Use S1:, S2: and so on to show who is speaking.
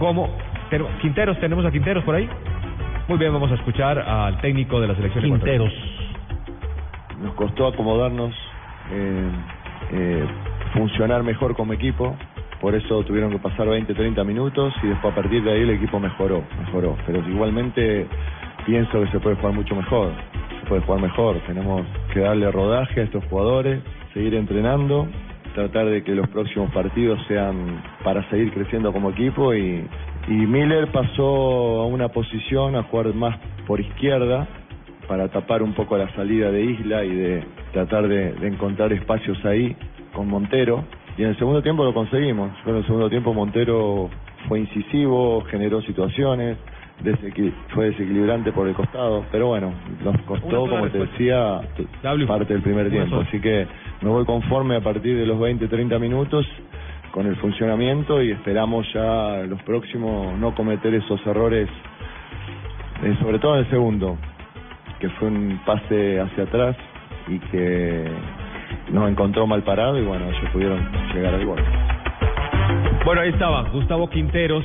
S1: ¿Cómo? Ten- Quinteros, ¿tenemos a Quinteros por ahí? Muy bien, vamos a escuchar al técnico de la selección
S2: Quinteros.
S3: nos costó acomodarnos, eh, eh, funcionar mejor como equipo, por eso tuvieron que pasar 20, 30 minutos y después a partir de ahí el equipo mejoró, mejoró, pero igualmente pienso que se puede jugar mucho mejor, se puede jugar mejor, tenemos que darle rodaje a estos jugadores, seguir entrenando, tratar de que los próximos partidos sean para seguir creciendo como equipo y, y Miller pasó a una posición a jugar más por izquierda, para tapar un poco la salida de Isla y de tratar de, encontrar espacios ahí con Montero. Y en el segundo tiempo lo conseguimos. En el segundo tiempo Montero fue incisivo, generó situaciones, desequil- fue desequilibrante por el costado, pero bueno, nos costó, como te decía, parte del primer tiempo. Así que me voy conforme a partir de los 20, 30 minutos con el funcionamiento y esperamos ya los próximos no cometer esos errores, eh, sobre todo en el segundo, que fue un pase hacia atrás y que nos encontró mal parado y bueno, ellos pudieron llegar al gol.
S1: Bueno, ahí estaba Gustavo Quinteros.